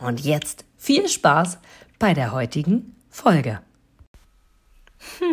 Und jetzt viel Spaß bei der heutigen Folge.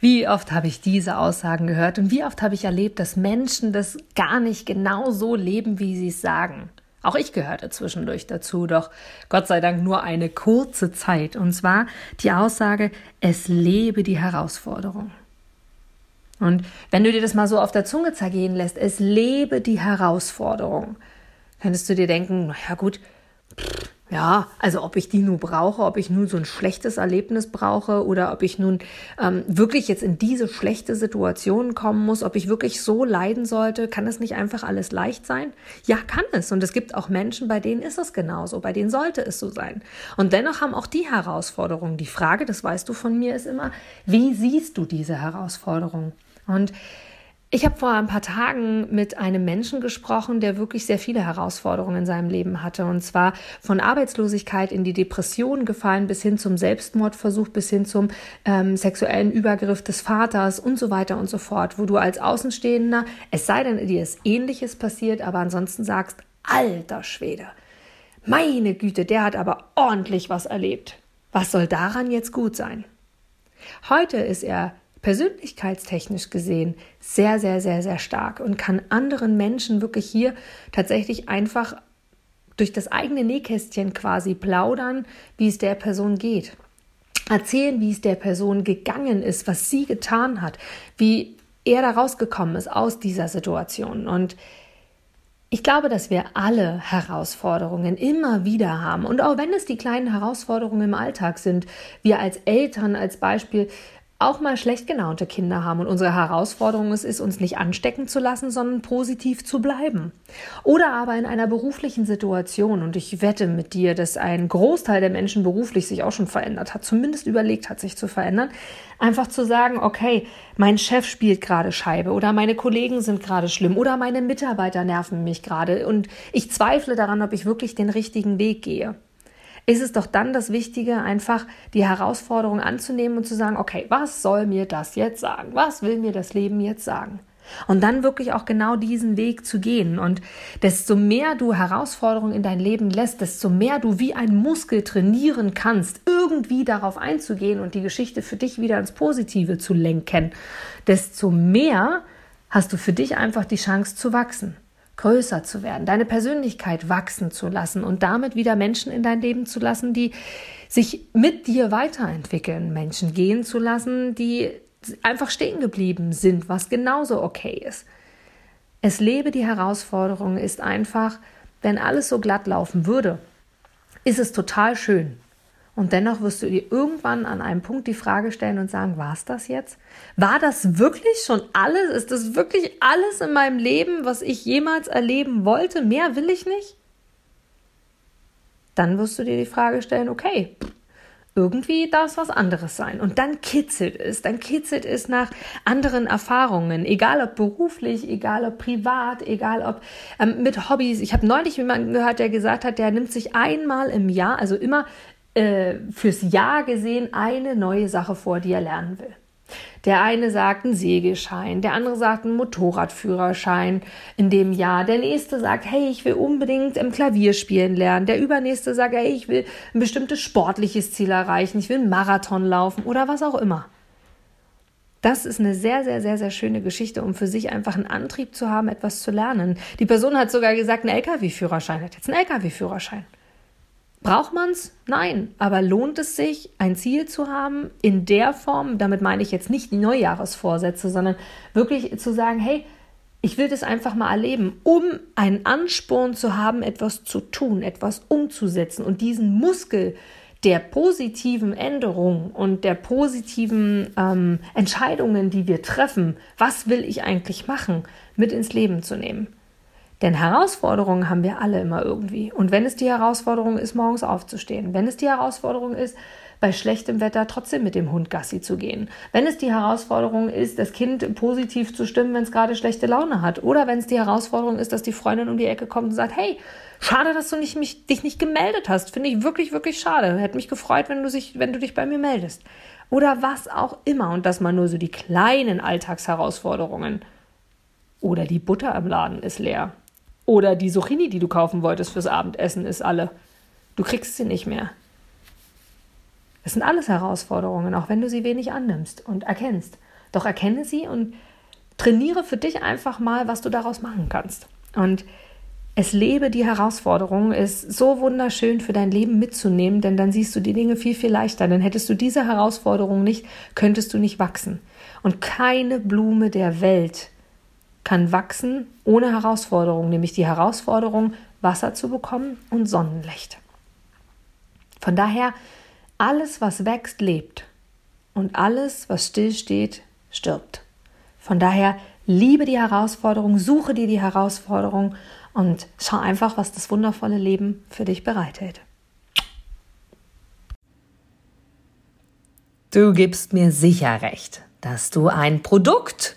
Wie oft habe ich diese Aussagen gehört und wie oft habe ich erlebt, dass Menschen das gar nicht genau so leben, wie sie es sagen. Auch ich gehörte zwischendurch dazu, doch Gott sei Dank nur eine kurze Zeit. Und zwar die Aussage, es lebe die Herausforderung. Und wenn du dir das mal so auf der Zunge zergehen lässt, es lebe die Herausforderung, könntest du dir denken, ja gut, ja, also ob ich die nur brauche, ob ich nun so ein schlechtes Erlebnis brauche oder ob ich nun ähm, wirklich jetzt in diese schlechte Situation kommen muss, ob ich wirklich so leiden sollte, kann es nicht einfach alles leicht sein? Ja, kann es. Und es gibt auch Menschen, bei denen ist es genauso, bei denen sollte es so sein. Und dennoch haben auch die Herausforderungen. Die Frage, das weißt du von mir, ist immer, wie siehst du diese Herausforderung? Und ich habe vor ein paar Tagen mit einem Menschen gesprochen, der wirklich sehr viele Herausforderungen in seinem Leben hatte. Und zwar von Arbeitslosigkeit in die Depression gefallen bis hin zum Selbstmordversuch, bis hin zum ähm, sexuellen Übergriff des Vaters und so weiter und so fort. Wo du als Außenstehender, es sei denn, dir ist Ähnliches passiert, aber ansonsten sagst, alter Schwede, meine Güte, der hat aber ordentlich was erlebt. Was soll daran jetzt gut sein? Heute ist er persönlichkeitstechnisch gesehen sehr, sehr, sehr, sehr stark und kann anderen Menschen wirklich hier tatsächlich einfach durch das eigene Nähkästchen quasi plaudern, wie es der Person geht. Erzählen, wie es der Person gegangen ist, was sie getan hat, wie er da rausgekommen ist aus dieser Situation. Und ich glaube, dass wir alle Herausforderungen immer wieder haben. Und auch wenn es die kleinen Herausforderungen im Alltag sind, wir als Eltern als Beispiel auch mal schlecht gelaunte Kinder haben. Und unsere Herausforderung es ist, uns nicht anstecken zu lassen, sondern positiv zu bleiben. Oder aber in einer beruflichen Situation, und ich wette mit dir, dass ein Großteil der Menschen beruflich sich auch schon verändert hat, zumindest überlegt hat, sich zu verändern, einfach zu sagen, okay, mein Chef spielt gerade Scheibe oder meine Kollegen sind gerade schlimm oder meine Mitarbeiter nerven mich gerade. Und ich zweifle daran, ob ich wirklich den richtigen Weg gehe ist es doch dann das Wichtige, einfach die Herausforderung anzunehmen und zu sagen, okay, was soll mir das jetzt sagen? Was will mir das Leben jetzt sagen? Und dann wirklich auch genau diesen Weg zu gehen. Und desto mehr du Herausforderungen in dein Leben lässt, desto mehr du wie ein Muskel trainieren kannst, irgendwie darauf einzugehen und die Geschichte für dich wieder ins Positive zu lenken, desto mehr hast du für dich einfach die Chance zu wachsen größer zu werden, deine Persönlichkeit wachsen zu lassen und damit wieder Menschen in dein Leben zu lassen, die sich mit dir weiterentwickeln, Menschen gehen zu lassen, die einfach stehen geblieben sind, was genauso okay ist. Es lebe die Herausforderung ist einfach, wenn alles so glatt laufen würde, ist es total schön. Und dennoch wirst du dir irgendwann an einem Punkt die Frage stellen und sagen, war es das jetzt? War das wirklich schon alles? Ist das wirklich alles in meinem Leben, was ich jemals erleben wollte? Mehr will ich nicht? Dann wirst du dir die Frage stellen, okay, irgendwie darf es was anderes sein. Und dann kitzelt es, dann kitzelt es nach anderen Erfahrungen, egal ob beruflich, egal ob privat, egal ob ähm, mit Hobbys. Ich habe neulich jemanden gehört, der gesagt hat, der nimmt sich einmal im Jahr, also immer äh, fürs Jahr gesehen eine neue Sache vor, die er lernen will. Der eine sagt einen Segelschein, der andere sagt einen Motorradführerschein in dem Jahr, der nächste sagt, hey, ich will unbedingt im Klavier spielen lernen, der übernächste sagt, hey, ich will ein bestimmtes sportliches Ziel erreichen, ich will einen Marathon laufen oder was auch immer. Das ist eine sehr, sehr, sehr, sehr schöne Geschichte, um für sich einfach einen Antrieb zu haben, etwas zu lernen. Die Person hat sogar gesagt, ein LKW-Führerschein, hat jetzt einen LKW-Führerschein. Braucht man es? Nein. Aber lohnt es sich, ein Ziel zu haben in der Form, damit meine ich jetzt nicht die Neujahresvorsätze, sondern wirklich zu sagen, hey, ich will das einfach mal erleben, um einen Ansporn zu haben, etwas zu tun, etwas umzusetzen und diesen Muskel der positiven Änderungen und der positiven ähm, Entscheidungen, die wir treffen, was will ich eigentlich machen, mit ins Leben zu nehmen. Denn Herausforderungen haben wir alle immer irgendwie. Und wenn es die Herausforderung ist, morgens aufzustehen, wenn es die Herausforderung ist, bei schlechtem Wetter trotzdem mit dem Hund Gassi zu gehen. Wenn es die Herausforderung ist, das Kind positiv zu stimmen, wenn es gerade schlechte Laune hat. Oder wenn es die Herausforderung ist, dass die Freundin um die Ecke kommt und sagt, hey, schade, dass du nicht, mich, dich nicht gemeldet hast. Finde ich wirklich, wirklich schade. Hätte mich gefreut, wenn du, sich, wenn du dich bei mir meldest. Oder was auch immer. Und dass man nur so die kleinen Alltagsherausforderungen. Oder die Butter im Laden ist leer. Oder die Zucchini, die du kaufen wolltest fürs Abendessen, ist alle. Du kriegst sie nicht mehr. Das sind alles Herausforderungen, auch wenn du sie wenig annimmst und erkennst. Doch erkenne sie und trainiere für dich einfach mal, was du daraus machen kannst. Und es lebe die Herausforderung, ist so wunderschön für dein Leben mitzunehmen, denn dann siehst du die Dinge viel, viel leichter. Denn hättest du diese Herausforderung nicht, könntest du nicht wachsen. Und keine Blume der Welt kann wachsen ohne Herausforderung, nämlich die Herausforderung, Wasser zu bekommen und Sonnenlicht. Von daher alles, was wächst, lebt. Und alles, was stillsteht, stirbt. Von daher liebe die Herausforderung, suche dir die Herausforderung und schau einfach, was das wundervolle Leben für dich bereithält. Du gibst mir sicher recht, dass du ein Produkt